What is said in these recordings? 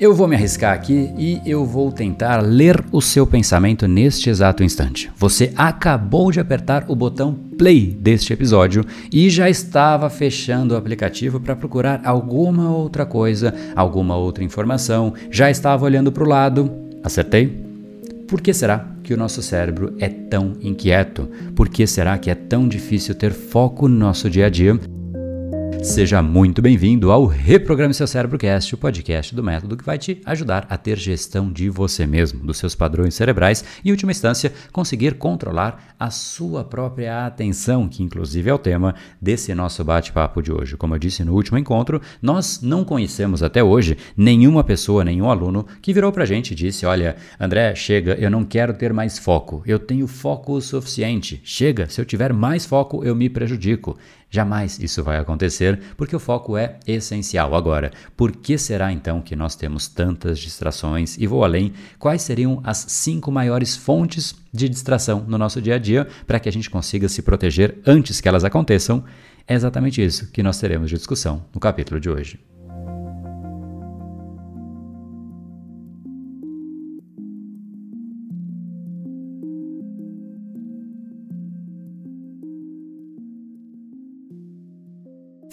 Eu vou me arriscar aqui e eu vou tentar ler o seu pensamento neste exato instante. Você acabou de apertar o botão play deste episódio e já estava fechando o aplicativo para procurar alguma outra coisa, alguma outra informação, já estava olhando para o lado. Acertei? Por que será que o nosso cérebro é tão inquieto? Por que será que é tão difícil ter foco no nosso dia a dia? Seja muito bem-vindo ao Reprograme Seu Cérebro Cast, o podcast do método que vai te ajudar a ter gestão de você mesmo, dos seus padrões cerebrais e, em última instância, conseguir controlar a sua própria atenção, que inclusive é o tema desse nosso bate-papo de hoje. Como eu disse no último encontro, nós não conhecemos até hoje nenhuma pessoa, nenhum aluno que virou pra gente e disse: Olha, André, chega, eu não quero ter mais foco, eu tenho foco o suficiente. Chega, se eu tiver mais foco, eu me prejudico. Jamais isso vai acontecer porque o foco é essencial. Agora, por que será então que nós temos tantas distrações? E vou além, quais seriam as cinco maiores fontes de distração no nosso dia a dia para que a gente consiga se proteger antes que elas aconteçam? É exatamente isso que nós teremos de discussão no capítulo de hoje.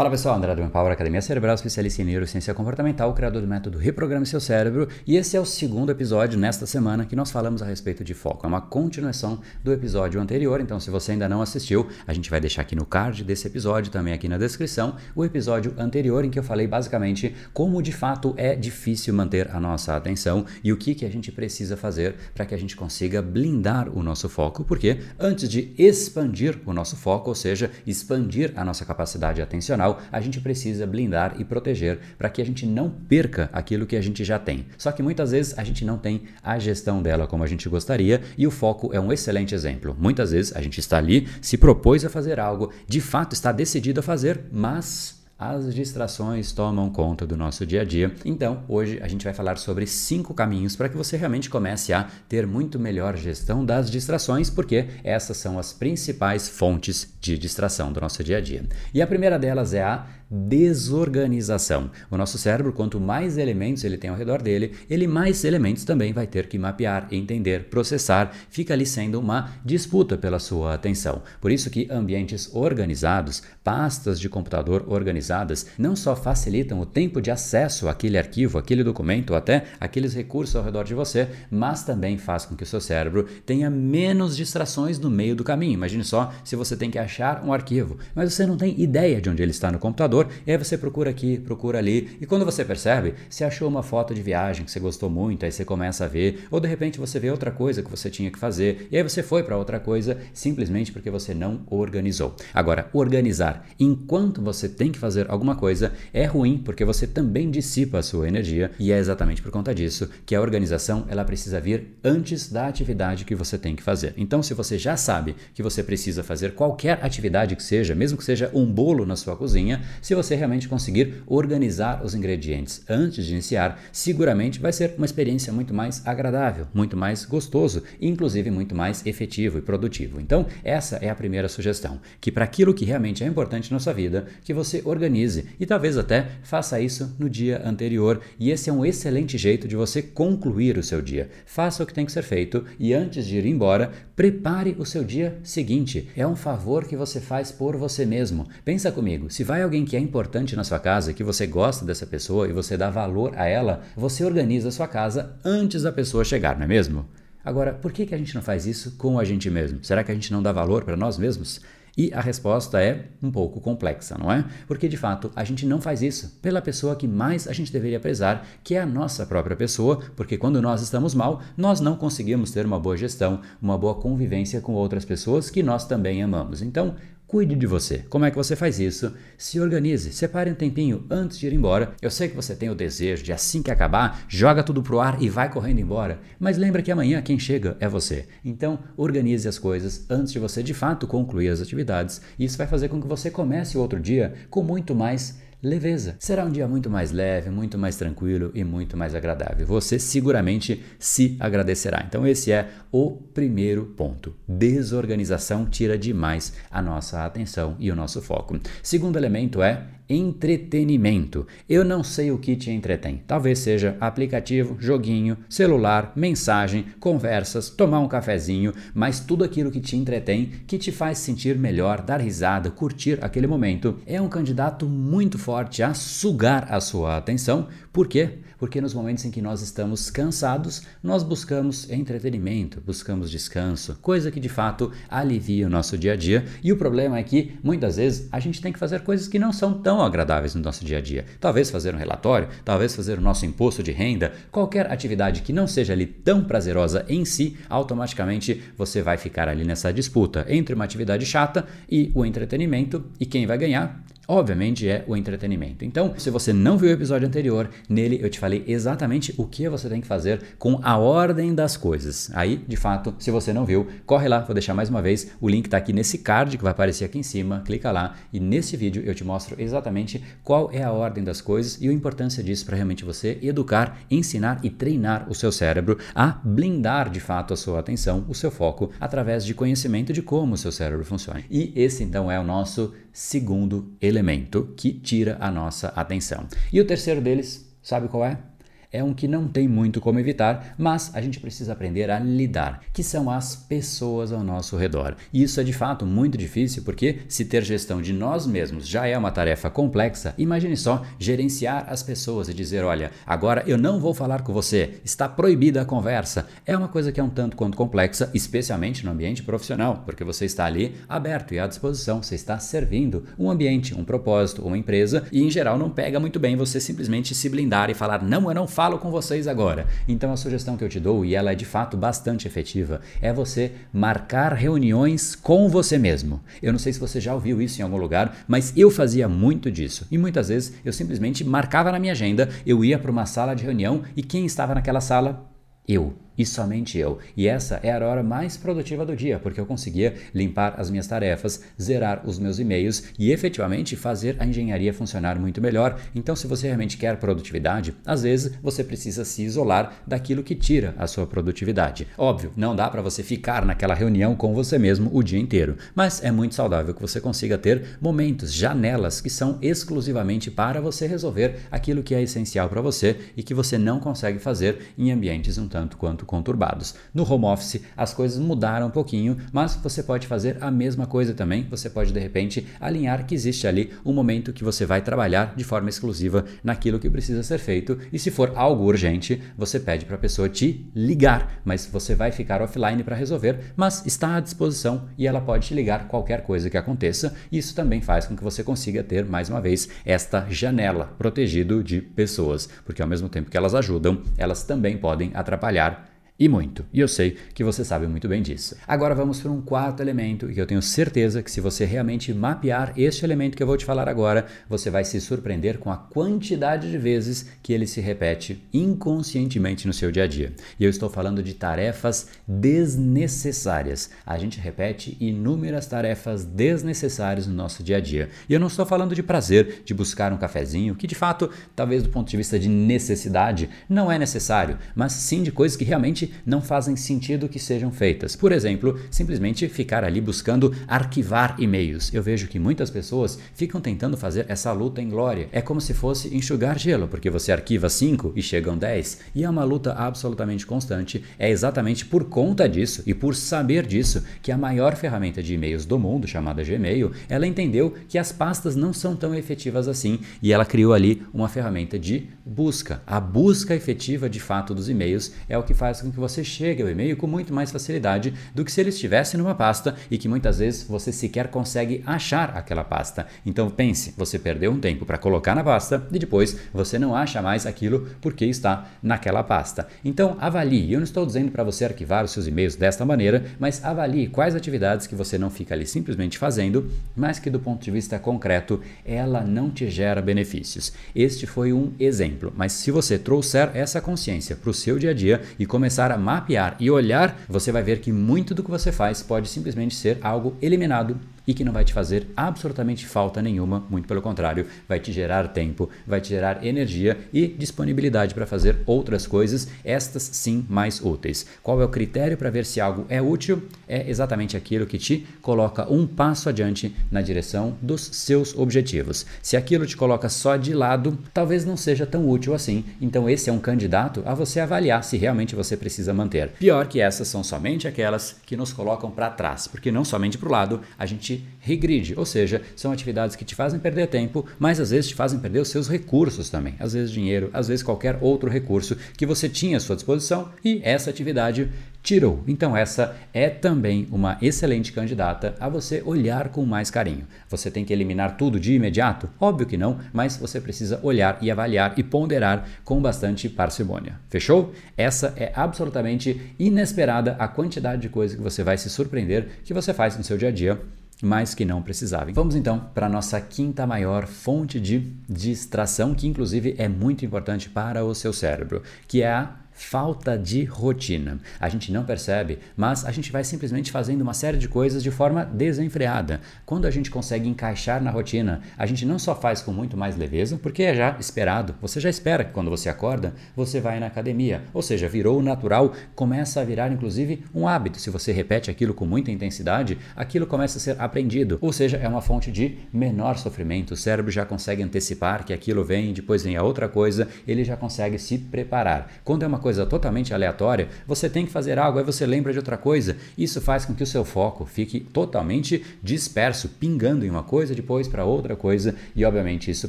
Fala pessoal, André do Empower Academia Cerebral, especialista em neurociência comportamental, criador do método Reprograme Seu Cérebro, e esse é o segundo episódio nesta semana que nós falamos a respeito de foco. É uma continuação do episódio anterior, então se você ainda não assistiu, a gente vai deixar aqui no card desse episódio, também aqui na descrição, o episódio anterior em que eu falei basicamente como de fato é difícil manter a nossa atenção e o que, que a gente precisa fazer para que a gente consiga blindar o nosso foco, porque antes de expandir o nosso foco, ou seja, expandir a nossa capacidade atencional, a gente precisa blindar e proteger para que a gente não perca aquilo que a gente já tem. Só que muitas vezes a gente não tem a gestão dela como a gente gostaria e o foco é um excelente exemplo. Muitas vezes a gente está ali, se propôs a fazer algo, de fato está decidido a fazer, mas as distrações tomam conta do nosso dia a dia. Então, hoje a gente vai falar sobre cinco caminhos para que você realmente comece a ter muito melhor gestão das distrações, porque essas são as principais fontes de distração do nosso dia a dia. E a primeira delas é a desorganização. O nosso cérebro, quanto mais elementos ele tem ao redor dele, ele mais elementos também vai ter que mapear, entender, processar. Fica ali sendo uma disputa pela sua atenção. Por isso que ambientes organizados, pastas de computador organizadas, não só facilitam o tempo de acesso àquele arquivo, aquele documento, até aqueles recursos ao redor de você, mas também faz com que o seu cérebro tenha menos distrações no meio do caminho. Imagine só se você tem que achar um arquivo, mas você não tem ideia de onde ele está no computador computador, e aí você procura aqui, procura ali, e quando você percebe, você achou uma foto de viagem que você gostou muito, aí você começa a ver, ou de repente você vê outra coisa que você tinha que fazer, e aí você foi para outra coisa simplesmente porque você não organizou. Agora, organizar enquanto você tem que fazer alguma coisa é ruim porque você também dissipa a sua energia, e é exatamente por conta disso que a organização ela precisa vir antes da atividade que você tem que fazer. Então, se você já sabe que você precisa fazer qualquer atividade que seja, mesmo que seja um bolo na sua cozinha, se você realmente conseguir organizar os ingredientes antes de iniciar, seguramente vai ser uma experiência muito mais agradável, muito mais gostoso inclusive muito mais efetivo e produtivo. Então, essa é a primeira sugestão, que para aquilo que realmente é importante na sua vida, que você organize e talvez até faça isso no dia anterior, e esse é um excelente jeito de você concluir o seu dia. Faça o que tem que ser feito e antes de ir embora, prepare o seu dia seguinte. É um favor que você faz por você mesmo. Pensa comigo, se vai alguém que é importante na sua casa, que você gosta dessa pessoa e você dá valor a ela, você organiza a sua casa antes da pessoa chegar, não é mesmo? Agora, por que, que a gente não faz isso com a gente mesmo? Será que a gente não dá valor para nós mesmos? E a resposta é um pouco complexa, não é? Porque de fato a gente não faz isso pela pessoa que mais a gente deveria prezar, que é a nossa própria pessoa, porque quando nós estamos mal, nós não conseguimos ter uma boa gestão, uma boa convivência com outras pessoas que nós também amamos. Então, Cuide de você. Como é que você faz isso? Se organize, separe um tempinho antes de ir embora. Eu sei que você tem o desejo de assim que acabar, joga tudo pro ar e vai correndo embora. Mas lembra que amanhã quem chega é você. Então, organize as coisas antes de você de fato concluir as atividades. Isso vai fazer com que você comece o outro dia com muito mais leveza. Será um dia muito mais leve, muito mais tranquilo e muito mais agradável. Você seguramente se agradecerá. Então, esse é o primeiro ponto. Desorganização tira demais a nossa atenção e o nosso foco. Segundo elemento é entretenimento. Eu não sei o que te entretém. Talvez seja aplicativo, joguinho, celular, mensagem, conversas, tomar um cafezinho, mas tudo aquilo que te entretém, que te faz sentir melhor, dar risada, curtir aquele momento, é um candidato muito forte a sugar a sua atenção. Por quê? Porque nos momentos em que nós estamos cansados, nós buscamos entretenimento, buscamos descanso, coisa que de fato alivia o nosso dia a dia. E o problema é que muitas vezes a gente tem que fazer coisas que não são tão agradáveis no nosso dia a dia. Talvez fazer um relatório, talvez fazer o nosso imposto de renda, qualquer atividade que não seja ali tão prazerosa em si, automaticamente você vai ficar ali nessa disputa entre uma atividade chata e o entretenimento, e quem vai ganhar? Obviamente é o entretenimento. Então, se você não viu o episódio anterior, nele eu te falei exatamente o que você tem que fazer com a ordem das coisas. Aí, de fato, se você não viu, corre lá, vou deixar mais uma vez, o link está aqui nesse card que vai aparecer aqui em cima, clica lá e nesse vídeo eu te mostro exatamente qual é a ordem das coisas e a importância disso para realmente você educar, ensinar e treinar o seu cérebro a blindar de fato a sua atenção, o seu foco através de conhecimento de como o seu cérebro funciona. E esse então é o nosso segundo elemento que tira a nossa atenção. E o terceiro deles, sabe qual é? É um que não tem muito como evitar, mas a gente precisa aprender a lidar, que são as pessoas ao nosso redor. E isso é de fato muito difícil porque se ter gestão de nós mesmos já é uma tarefa complexa, imagine só gerenciar as pessoas e dizer, olha, agora eu não vou falar com você, está proibida a conversa. É uma coisa que é um tanto quanto complexa, especialmente no ambiente profissional, porque você está ali aberto e à disposição, você está servindo um ambiente, um propósito, uma empresa e em geral não pega muito bem você simplesmente se blindar e falar, não, eu não falo falo com vocês agora. Então a sugestão que eu te dou, e ela é de fato bastante efetiva, é você marcar reuniões com você mesmo. Eu não sei se você já ouviu isso em algum lugar, mas eu fazia muito disso. E muitas vezes eu simplesmente marcava na minha agenda, eu ia para uma sala de reunião e quem estava naquela sala? Eu e somente eu. E essa era a hora mais produtiva do dia, porque eu conseguia limpar as minhas tarefas, zerar os meus e-mails e efetivamente fazer a engenharia funcionar muito melhor. Então, se você realmente quer produtividade, às vezes você precisa se isolar daquilo que tira a sua produtividade. Óbvio, não dá para você ficar naquela reunião com você mesmo o dia inteiro, mas é muito saudável que você consiga ter momentos, janelas que são exclusivamente para você resolver aquilo que é essencial para você e que você não consegue fazer em ambientes um tanto quanto conturbados. No home office as coisas mudaram um pouquinho, mas você pode fazer a mesma coisa também. Você pode de repente alinhar que existe ali um momento que você vai trabalhar de forma exclusiva naquilo que precisa ser feito e se for algo urgente, você pede para a pessoa te ligar, mas você vai ficar offline para resolver, mas está à disposição e ela pode te ligar qualquer coisa que aconteça. Isso também faz com que você consiga ter mais uma vez esta janela protegido de pessoas, porque ao mesmo tempo que elas ajudam, elas também podem atrapalhar e muito. E eu sei que você sabe muito bem disso. Agora vamos para um quarto elemento que eu tenho certeza que se você realmente mapear este elemento que eu vou te falar agora, você vai se surpreender com a quantidade de vezes que ele se repete inconscientemente no seu dia a dia. E eu estou falando de tarefas desnecessárias. A gente repete inúmeras tarefas desnecessárias no nosso dia a dia. E eu não estou falando de prazer, de buscar um cafezinho, que de fato, talvez do ponto de vista de necessidade, não é necessário, mas sim de coisas que realmente não fazem sentido que sejam feitas. Por exemplo, simplesmente ficar ali buscando arquivar e-mails. Eu vejo que muitas pessoas ficam tentando fazer essa luta em glória. É como se fosse enxugar gelo, porque você arquiva 5 e chegam 10. E é uma luta absolutamente constante. É exatamente por conta disso e por saber disso que a maior ferramenta de e-mails do mundo, chamada Gmail, ela entendeu que as pastas não são tão efetivas assim e ela criou ali uma ferramenta de busca. A busca efetiva de fato dos e-mails é o que faz com que você chegue ao e-mail com muito mais facilidade do que se ele estivesse numa pasta e que muitas vezes você sequer consegue achar aquela pasta. Então pense, você perdeu um tempo para colocar na pasta e depois você não acha mais aquilo porque está naquela pasta. Então avalie, eu não estou dizendo para você arquivar os seus e-mails desta maneira, mas avalie quais atividades que você não fica ali simplesmente fazendo, mas que do ponto de vista concreto ela não te gera benefícios. Este foi um exemplo, mas se você trouxer essa consciência para o seu dia a dia e começar começar a mapear e olhar, você vai ver que muito do que você faz pode simplesmente ser algo eliminado e que não vai te fazer absolutamente falta nenhuma, muito pelo contrário, vai te gerar tempo, vai te gerar energia e disponibilidade para fazer outras coisas, estas sim mais úteis. Qual é o critério para ver se algo é útil? É exatamente aquilo que te coloca um passo adiante na direção dos seus objetivos. Se aquilo te coloca só de lado, talvez não seja tão útil assim. Então esse é um candidato a você avaliar se realmente você precisa manter. Pior que essas são somente aquelas que nos colocam para trás, porque não somente para o lado a gente regride, ou seja, são atividades que te fazem perder tempo, mas às vezes te fazem perder os seus recursos também, às vezes dinheiro, às vezes qualquer outro recurso que você tinha à sua disposição e essa atividade tirou. Então, essa é também uma excelente candidata a você olhar com mais carinho. Você tem que eliminar tudo de imediato? Óbvio que não, mas você precisa olhar e avaliar e ponderar com bastante parcimônia. Fechou? Essa é absolutamente inesperada a quantidade de coisas que você vai se surpreender que você faz no seu dia a dia mas que não precisava. Vamos então para a nossa quinta maior fonte de distração, que inclusive é muito importante para o seu cérebro, que é a falta de rotina. A gente não percebe, mas a gente vai simplesmente fazendo uma série de coisas de forma desenfreada. Quando a gente consegue encaixar na rotina, a gente não só faz com muito mais leveza, porque é já esperado. Você já espera que quando você acorda, você vai na academia, ou seja, virou natural, começa a virar inclusive um hábito. Se você repete aquilo com muita intensidade, aquilo começa a ser aprendido, ou seja, é uma fonte de menor sofrimento. O cérebro já consegue antecipar que aquilo vem, depois vem a outra coisa, ele já consegue se preparar. Quando é uma coisa totalmente aleatória, você tem que fazer algo, aí você lembra de outra coisa. Isso faz com que o seu foco fique totalmente disperso, pingando em uma coisa, depois para outra coisa, e obviamente isso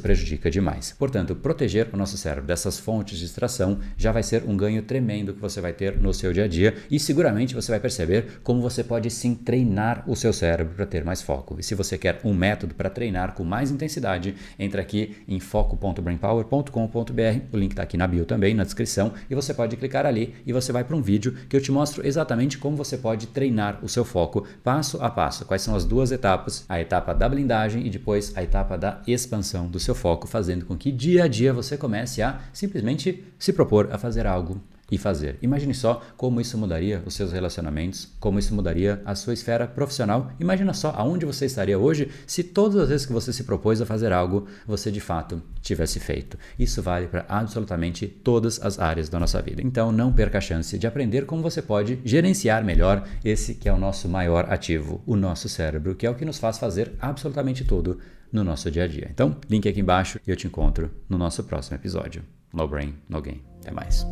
prejudica demais. Portanto, proteger o nosso cérebro dessas fontes de distração já vai ser um ganho tremendo que você vai ter no seu dia a dia, e seguramente você vai perceber como você pode sim treinar o seu cérebro para ter mais foco. E se você quer um método para treinar com mais intensidade, entra aqui em foco.brainpower.com.br, o link está aqui na bio também, na descrição, e você pode pode clicar ali e você vai para um vídeo que eu te mostro exatamente como você pode treinar o seu foco passo a passo. Quais são as duas etapas? A etapa da blindagem e depois a etapa da expansão do seu foco, fazendo com que dia a dia você comece a simplesmente se propor a fazer algo e fazer. Imagine só como isso mudaria os seus relacionamentos, como isso mudaria a sua esfera profissional. Imagina só aonde você estaria hoje se todas as vezes que você se propôs a fazer algo, você de fato tivesse feito. Isso vale para absolutamente todas as áreas da nossa vida. Então não perca a chance de aprender como você pode gerenciar melhor esse que é o nosso maior ativo, o nosso cérebro, que é o que nos faz fazer absolutamente tudo no nosso dia a dia. Então, link aqui embaixo e eu te encontro no nosso próximo episódio. No Brain, No Game. Até mais.